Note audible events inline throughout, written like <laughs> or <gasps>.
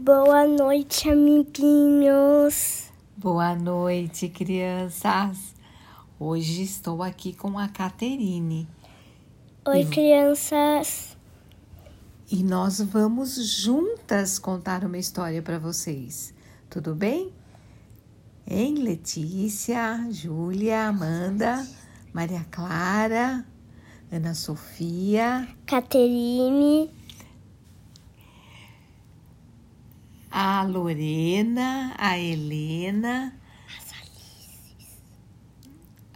Boa noite, amiguinhos. Boa noite, crianças. Hoje estou aqui com a Caterine Oi, crianças. e nós vamos juntas contar uma história para vocês. Tudo bem? Hein, Letícia, Júlia, Amanda, Maria Clara, Ana Sofia, Caterine, a Lorena, a Helena,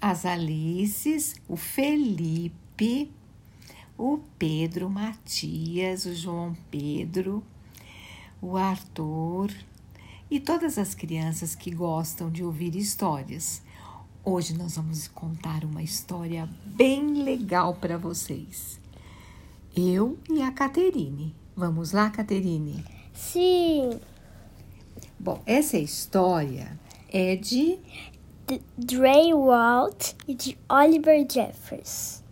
as Alices, o Felipe, o Pedro Matias, o João Pedro, o Arthur e todas as crianças que gostam de ouvir histórias. Hoje nós vamos contar uma história bem legal para vocês. Eu e a Caterine. Vamos lá, Caterine? Sim, Bom, essa história é de Dre Walt e de Oliver Jeffers.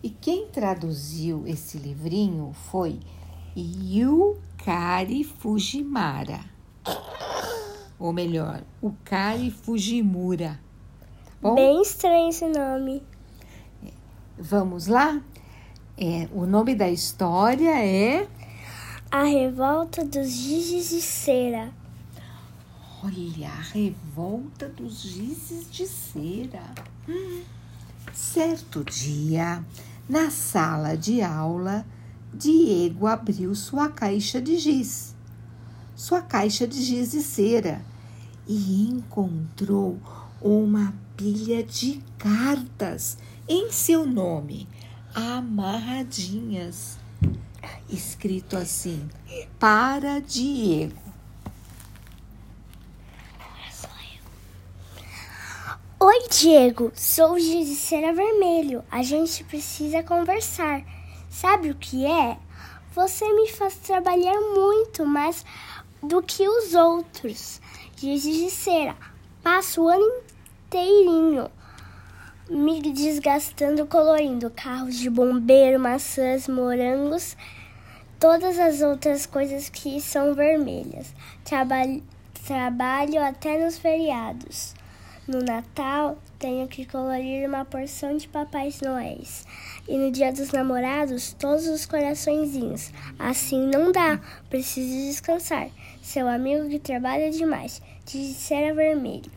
E quem traduziu esse livrinho foi Yukari Fujimara. Ou melhor, Ukari Fujimura. Tá bom? Bem estranho esse nome. Vamos lá? É, o nome da história é. A Revolta dos Gizes de Cera. Olha, a revolta dos gizes de cera. Hum. Certo dia, na sala de aula, Diego abriu sua caixa de giz, sua caixa de giz de cera, e encontrou uma pilha de cartas em seu nome, amarradinhas, escrito assim: Para Diego. Oi, Diego. Sou o Cera Vermelho. A gente precisa conversar. Sabe o que é? Você me faz trabalhar muito mais do que os outros. Cera. Passo o ano inteirinho me desgastando colorindo carros de bombeiro, maçãs, morangos, todas as outras coisas que são vermelhas. Trabalho, trabalho até nos feriados. No Natal, tenho que colorir uma porção de papais noéis. E no Dia dos Namorados, todos os coraçõezinhos. Assim não dá, preciso descansar. Seu amigo que trabalha demais, de cera vermelho.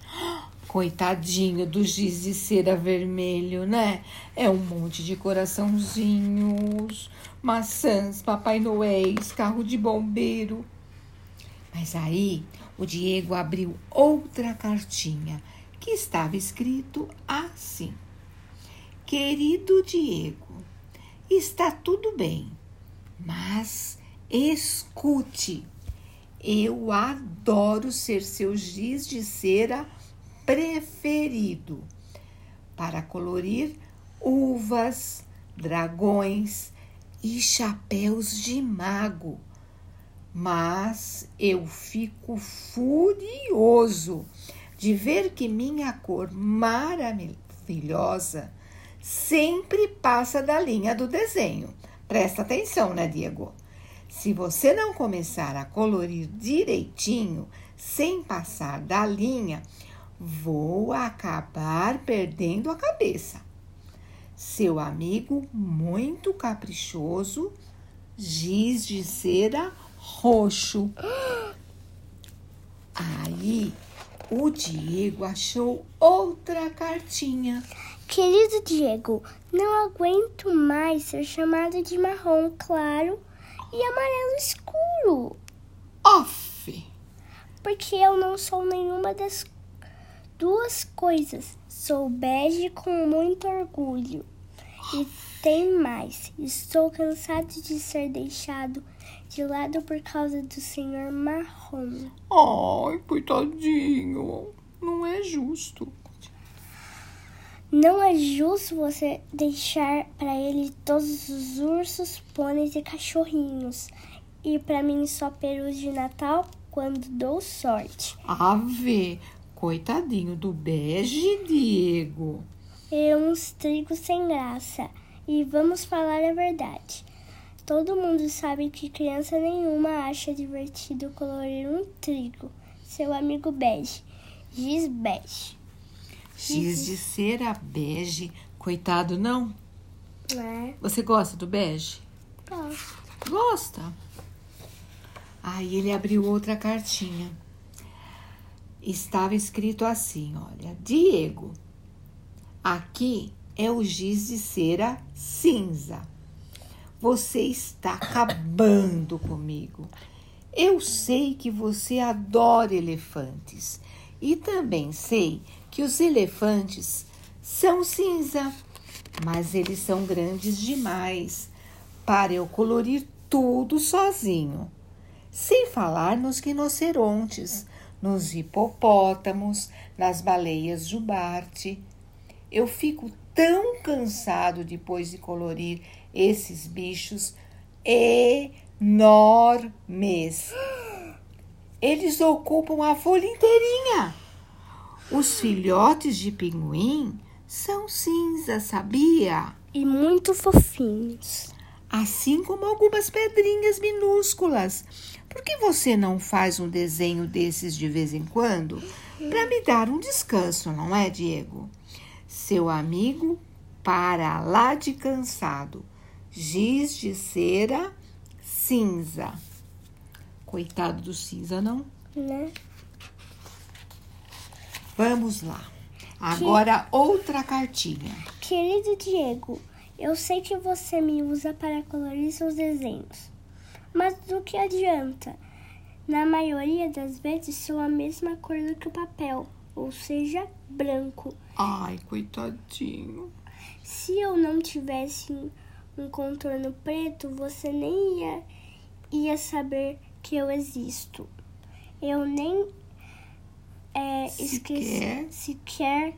Coitadinho do giz de cera vermelho, né? É um monte de coraçãozinhos, maçãs, Papai Noéis, carro de bombeiro. Mas aí o Diego abriu outra cartinha que estava escrito assim: Querido Diego, está tudo bem, mas escute. Eu adoro ser seu giz de cera preferido para colorir uvas, dragões e chapéus de mago. Mas eu fico furioso de ver que minha cor maravilhosa sempre passa da linha do desenho. Presta atenção, né, Diego? Se você não começar a colorir direitinho, sem passar da linha, vou acabar perdendo a cabeça. Seu amigo muito caprichoso, giz de cera roxo. Aí o Diego achou outra cartinha. Querido Diego, não aguento mais ser chamado de marrom claro e amarelo escuro, Off! porque eu não sou nenhuma das duas coisas. Sou bege com muito orgulho. E tem mais, estou cansado de ser deixado de lado por causa do senhor marrom. Ai, coitadinho. Não é justo. Não é justo você deixar para ele todos os ursos, pôneis e cachorrinhos. E para mim só perus de Natal quando dou sorte. Ave, coitadinho do bege, Diego. E uns trigos sem graça. E vamos falar a verdade. Todo mundo sabe que criança nenhuma acha divertido colorir um trigo. Seu amigo bege. Giz bege. Giz de cera bege. Coitado, não? É, Você gosta do bege? gosto. Gosta. Aí ele abriu outra cartinha. Estava escrito assim, olha, Diego, aqui é o giz de cera cinza. Você está acabando comigo. Eu sei que você adora elefantes e também sei que os elefantes são cinza, mas eles são grandes demais para eu colorir tudo sozinho. Sem falar nos rinocerontes, nos hipopótamos, nas baleias jubarte. Eu fico tão cansado depois de colorir esses bichos enormes. Eles ocupam a folha inteirinha. Os filhotes de pinguim são cinza, sabia? E muito fofinhos. Assim como algumas pedrinhas minúsculas. Por que você não faz um desenho desses de vez em quando? Para me dar um descanso, não é, Diego? Seu amigo para lá de cansado. Giz de cera cinza. Coitado do cinza, não? Né? Vamos lá. Agora outra cartinha. Querido Diego, eu sei que você me usa para colorir seus desenhos. Mas do que adianta? Na maioria das vezes são a mesma cor do que o papel, ou seja, branco. Ai, coitadinho. Se eu não tivesse um contorno preto, você nem ia, ia saber que eu existo. Eu nem é, esqueci, Sequer? sequer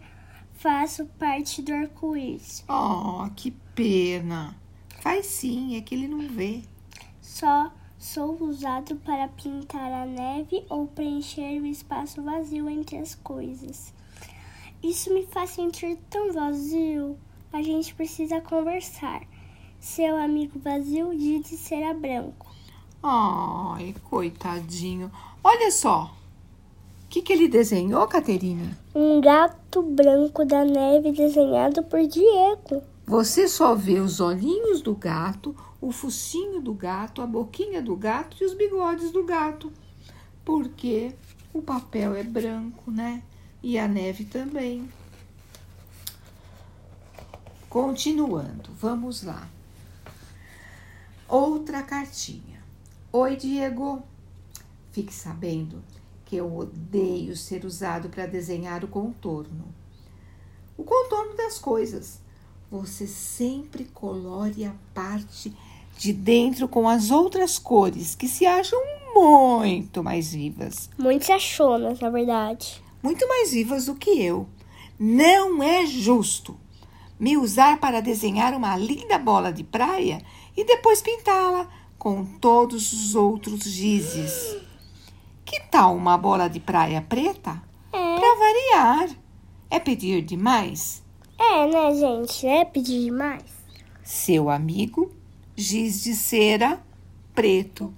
faço parte do arco-íris. Oh, que pena. Faz sim, é que ele não vê. Só sou usado para pintar a neve ou preencher o espaço vazio entre as coisas. Isso me faz sentir tão vazio. A gente precisa conversar. Seu amigo vazio diz de ser branco. Ai, coitadinho. Olha só. O que, que ele desenhou, Caterine? Um gato branco da neve desenhado por Diego. Você só vê os olhinhos do gato, o focinho do gato, a boquinha do gato e os bigodes do gato. Porque o papel é branco, né? E a neve também. Continuando, vamos lá. Outra cartinha. Oi, Diego. Fique sabendo que eu odeio ser usado para desenhar o contorno. O contorno das coisas. Você sempre colore a parte de dentro com as outras cores que se acham muito mais vivas. Muito achonas, na verdade. Muito mais vivas do que eu. Não é justo me usar para desenhar uma linda bola de praia e depois pintá-la com todos os outros gizes. Que tal uma bola de praia preta? É, Para variar. É pedir demais? É, né, gente? É pedir demais. Seu amigo, giz de cera preto.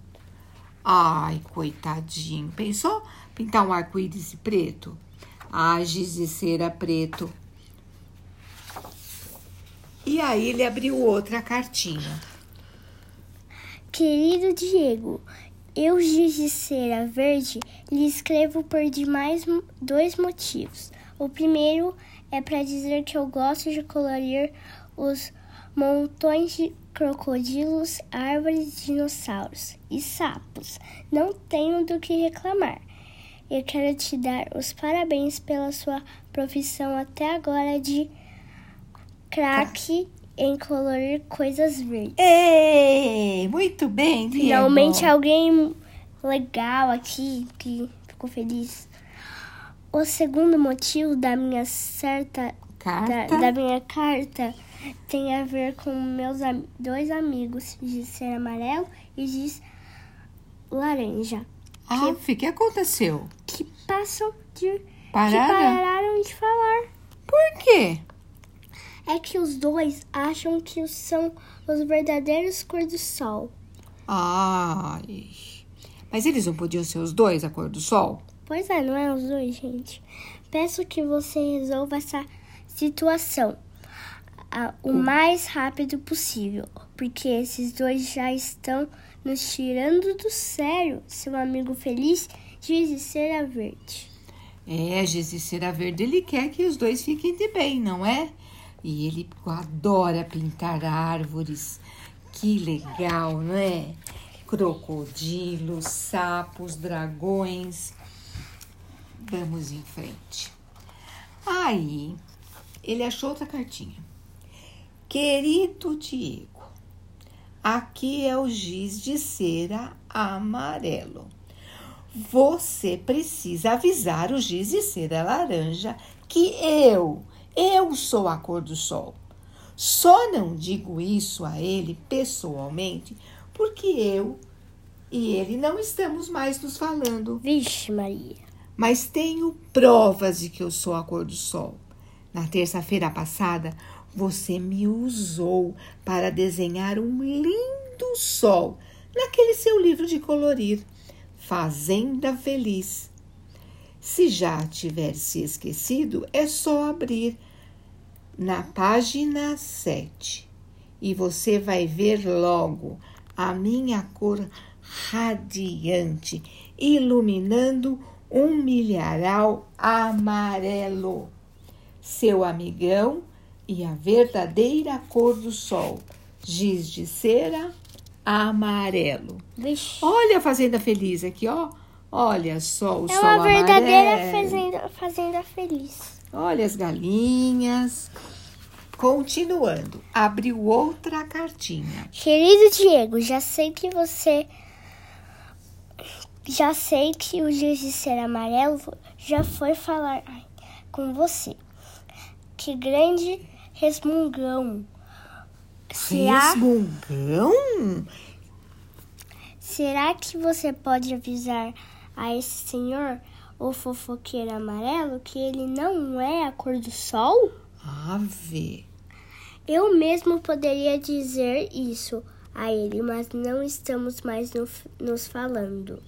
Ai, coitadinho. Pensou pintar um arco-íris preto? Ah, giz de cera preto. E aí ele abriu outra cartinha. Querido Diego, eu giz de cera verde lhe escrevo por demais dois motivos. O primeiro é para dizer que eu gosto de colorir os montões de crocodilos, árvores, dinossauros e sapos. Não tenho do que reclamar. Eu quero te dar os parabéns pela sua profissão até agora de craque em colorir coisas verdes. Ei, muito bem, Diego. Finalmente alguém legal aqui que ficou feliz. O segundo motivo da minha certa da, Carta. da minha carta tem a ver com meus am- dois amigos, diz ser amarelo e diz laranja, Ah, o que aconteceu? que passam de que Pararam? pararam de falar. Por quê? É que os dois acham que são os verdadeiros cor do sol. Ai. Mas eles não podiam ser os dois a cor do sol? Pois é, não é os dois, gente. Peço que você resolva essa situação a, o mais rápido possível, porque esses dois já estão nos tirando do sério. Seu amigo feliz diz cera verde. É, Cera Verde, ele quer que os dois fiquem de bem, não é? E ele adora pintar árvores. Que legal, não é? Crocodilos, sapos, dragões. Vamos em frente. Aí, ele achou outra cartinha. Querido Diego, aqui é o giz de cera amarelo. Você precisa avisar o giz de cera laranja que eu, eu sou a cor do sol. Só não digo isso a ele pessoalmente porque eu e ele não estamos mais nos falando. Vixe, Maria. Mas tenho provas de que eu sou a cor do sol. Na terça-feira passada, você me usou para desenhar um lindo sol naquele seu livro de colorir. Fazenda Feliz. Se já tiver se esquecido, é só abrir na página 7 e você vai ver logo a minha cor radiante iluminando um milharal amarelo. Seu amigão e a verdadeira cor do sol, giz de cera amarelo. Vixe. Olha a fazenda feliz aqui, ó. Olha só o É sol uma verdadeira amarelo. fazenda, fazenda feliz. Olha as galinhas. Continuando, abriu outra cartinha. Querido Diego, já sei que você. Já sei que o giz de cera amarelo já foi falar com você. Que grande resmungão. Será, Resmungão? será que você pode avisar a esse senhor, o fofoqueiro amarelo, que ele não é a cor do sol? Ave. Eu mesmo poderia dizer isso a ele, mas não estamos mais no- nos falando.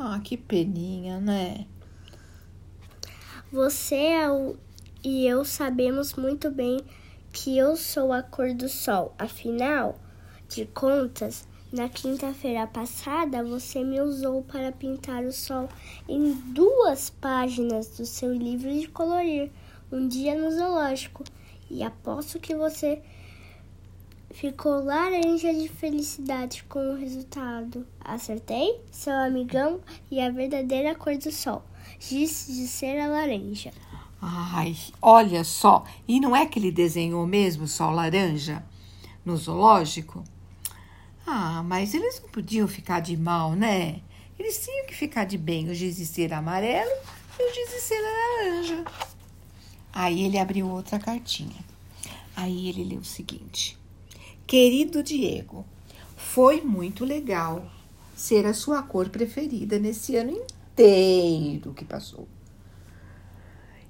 Ah, que peninha, né? Você é e eu sabemos muito bem que eu sou a cor do sol. Afinal de contas, na quinta-feira passada você me usou para pintar o sol em duas páginas do seu livro de colorir, um dia no zoológico. E aposto que você ficou laranja de felicidade com o resultado. Acertei? Seu amigão e a verdadeira cor do sol. Giz de cera laranja. Ai, olha só. E não é que ele desenhou mesmo o sol laranja no zoológico? Ah, mas eles não podiam ficar de mal, né? Eles tinham que ficar de bem, o giz de cera amarelo e o giz de cera laranja. Aí ele abriu outra cartinha. Aí ele leu o seguinte: Querido Diego, foi muito legal ser a sua cor preferida nesse ano inteiro que passou.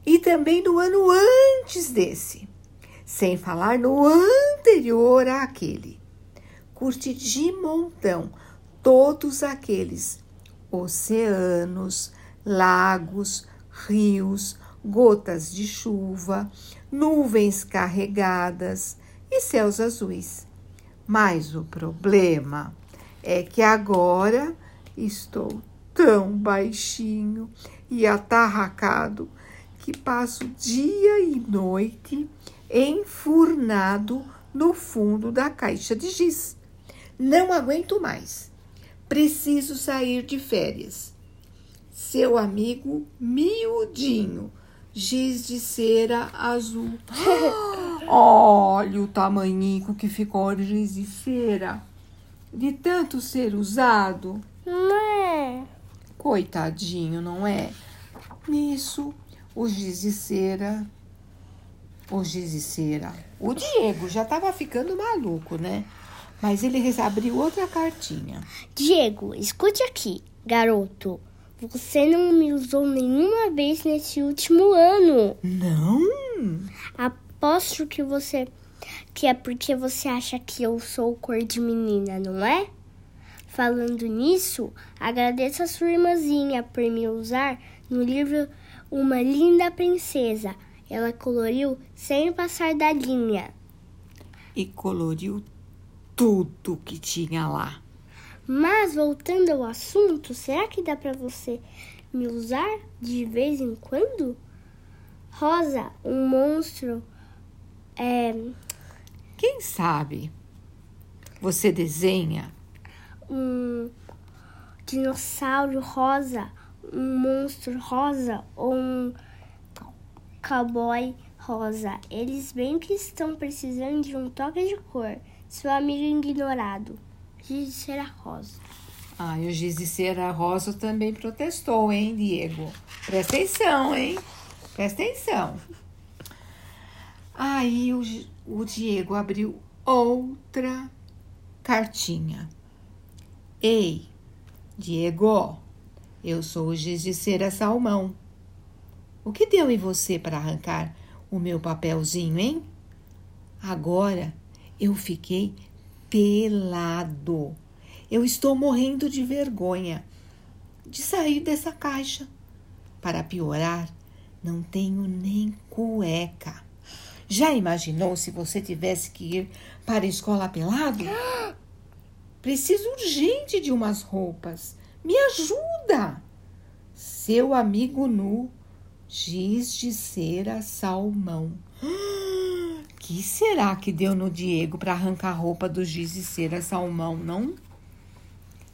E também no ano antes desse, sem falar no anterior àquele. Curti de montão todos aqueles oceanos, lagos, rios, gotas de chuva, nuvens carregadas e céus azuis. Mas o problema é que agora estou tão baixinho e atarracado que passo dia e noite enfurnado no fundo da caixa de giz. Não aguento mais. Preciso sair de férias. Seu amigo miudinho, giz de cera azul. <gasps> <laughs> Olha o tamanhico que ficou de cera. De tanto ser usado. Não é? Coitadinho, não é? Nisso, o giz de cera. O giz de cera. O Diego já estava ficando maluco, né? Mas ele abriu outra cartinha. Diego, escute aqui, garoto. Você não me usou nenhuma vez nesse último ano. Não? A- Aposto que você que é porque você acha que eu sou cor de menina, não é? Falando nisso, agradeço a sua irmãzinha por me usar no livro Uma Linda Princesa. Ela coloriu sem passar da linha. E coloriu tudo que tinha lá. Mas voltando ao assunto, será que dá para você me usar de vez em quando? Rosa, um monstro. É... Quem sabe? Você desenha? Um dinossauro rosa, um monstro rosa ou um cowboy rosa. Eles bem que estão precisando de um toque de cor. Seu amigo ignorado. Giz de cera rosa. Ah, e o giz de cera rosa também protestou, hein, Diego? Presta atenção, hein? Presta atenção. Aí o, o Diego abriu outra cartinha. Ei, Diego, eu sou o giz de cera salmão. O que deu em você para arrancar o meu papelzinho, hein? Agora eu fiquei pelado. Eu estou morrendo de vergonha de sair dessa caixa. Para piorar, não tenho nem cueca. Já imaginou se você tivesse que ir para a escola pelado? Preciso urgente de umas roupas. Me ajuda! Seu amigo nu, giz de cera salmão. <gasps> Que será que deu no Diego para arrancar a roupa do giz de cera salmão, não?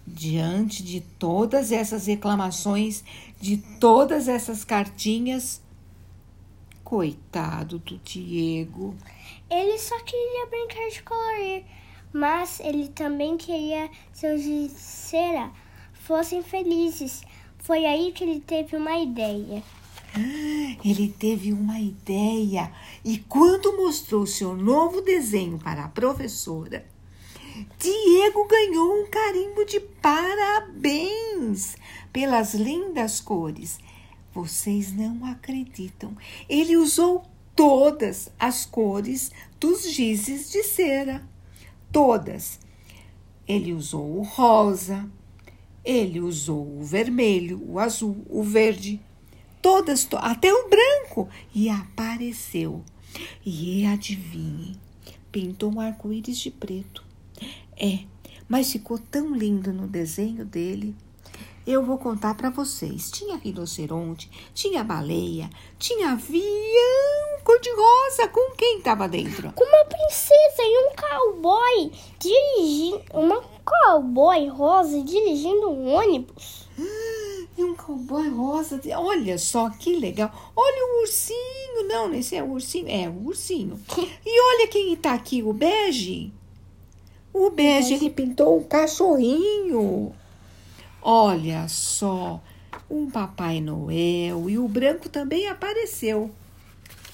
Diante de todas essas reclamações, de todas essas cartinhas, coitado do Diego. Ele só queria brincar de colorir, mas ele também queria que seus de cera fossem felizes. Foi aí que ele teve uma ideia. <gasps> Ele teve uma ideia e, quando mostrou seu novo desenho para a professora, Diego ganhou um carimbo de parabéns pelas lindas cores. Vocês não acreditam. Ele usou todas as cores dos gizes de cera. Todas. Ele usou o rosa, ele usou o vermelho, o azul, o verde, todas, até o branco, e apareceu. E adivinhe, pintou um arco-íris de preto. É, mas ficou tão lindo no desenho dele. Eu vou contar para vocês. Tinha rinoceronte, tinha baleia, tinha avião cor-de-rosa. Com quem estava dentro? Com uma princesa e um cowboy dirigindo. Uma cowboy rosa dirigindo um ônibus. <gasps> E um cowboy rosa. Olha só que legal. Olha o ursinho. Não, esse é o ursinho. É o ursinho. <laughs> E olha quem está aqui, o bege. O bege, ele pintou um cachorrinho. Olha só, um Papai Noel e o branco também apareceu.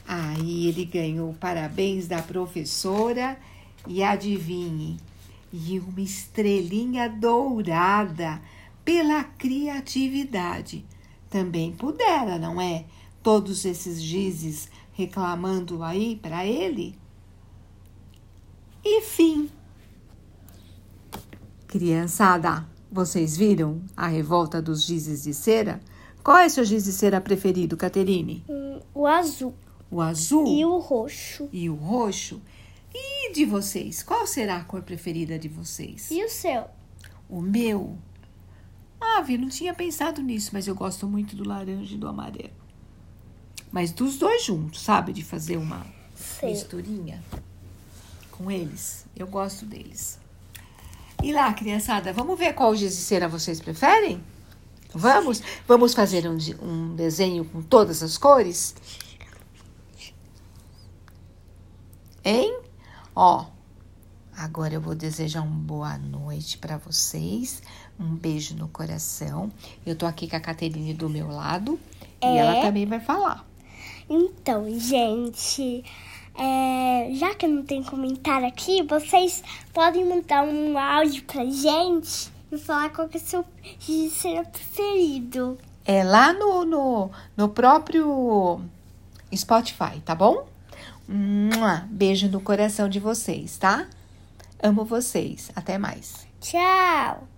Aí ele ganhou parabéns da professora e adivinhe, e uma estrelinha dourada pela criatividade. Também pudera, não é? Todos esses gizes reclamando aí para ele. E fim. Criançada, vocês viram a revolta dos gizes de cera? Qual é seu giz de cera preferido, Caterine? Hum, o azul. O azul? E o roxo. E o roxo? E de vocês? Qual será a cor preferida de vocês? E o seu? O meu? Ah, Vi, não tinha pensado nisso, mas eu gosto muito do laranja e do amarelo. Mas dos dois juntos, sabe? De fazer uma Sei. misturinha com eles. Eu gosto deles. E lá, criançada, vamos ver qual giz de cera vocês preferem? Vamos? Vamos fazer um, um desenho com todas as cores? Hein? Ó, agora eu vou desejar uma boa noite para vocês. Um beijo no coração. Eu tô aqui com a Caterine do meu lado e É? ela também vai falar. Então, gente, é, já que não tem comentário aqui, vocês podem mandar um áudio pra gente e falar qual que é o seu cera preferido. É lá no, no, no próprio Spotify, tá bom? Beijo no coração de vocês, tá? Amo vocês. Até mais. Tchau.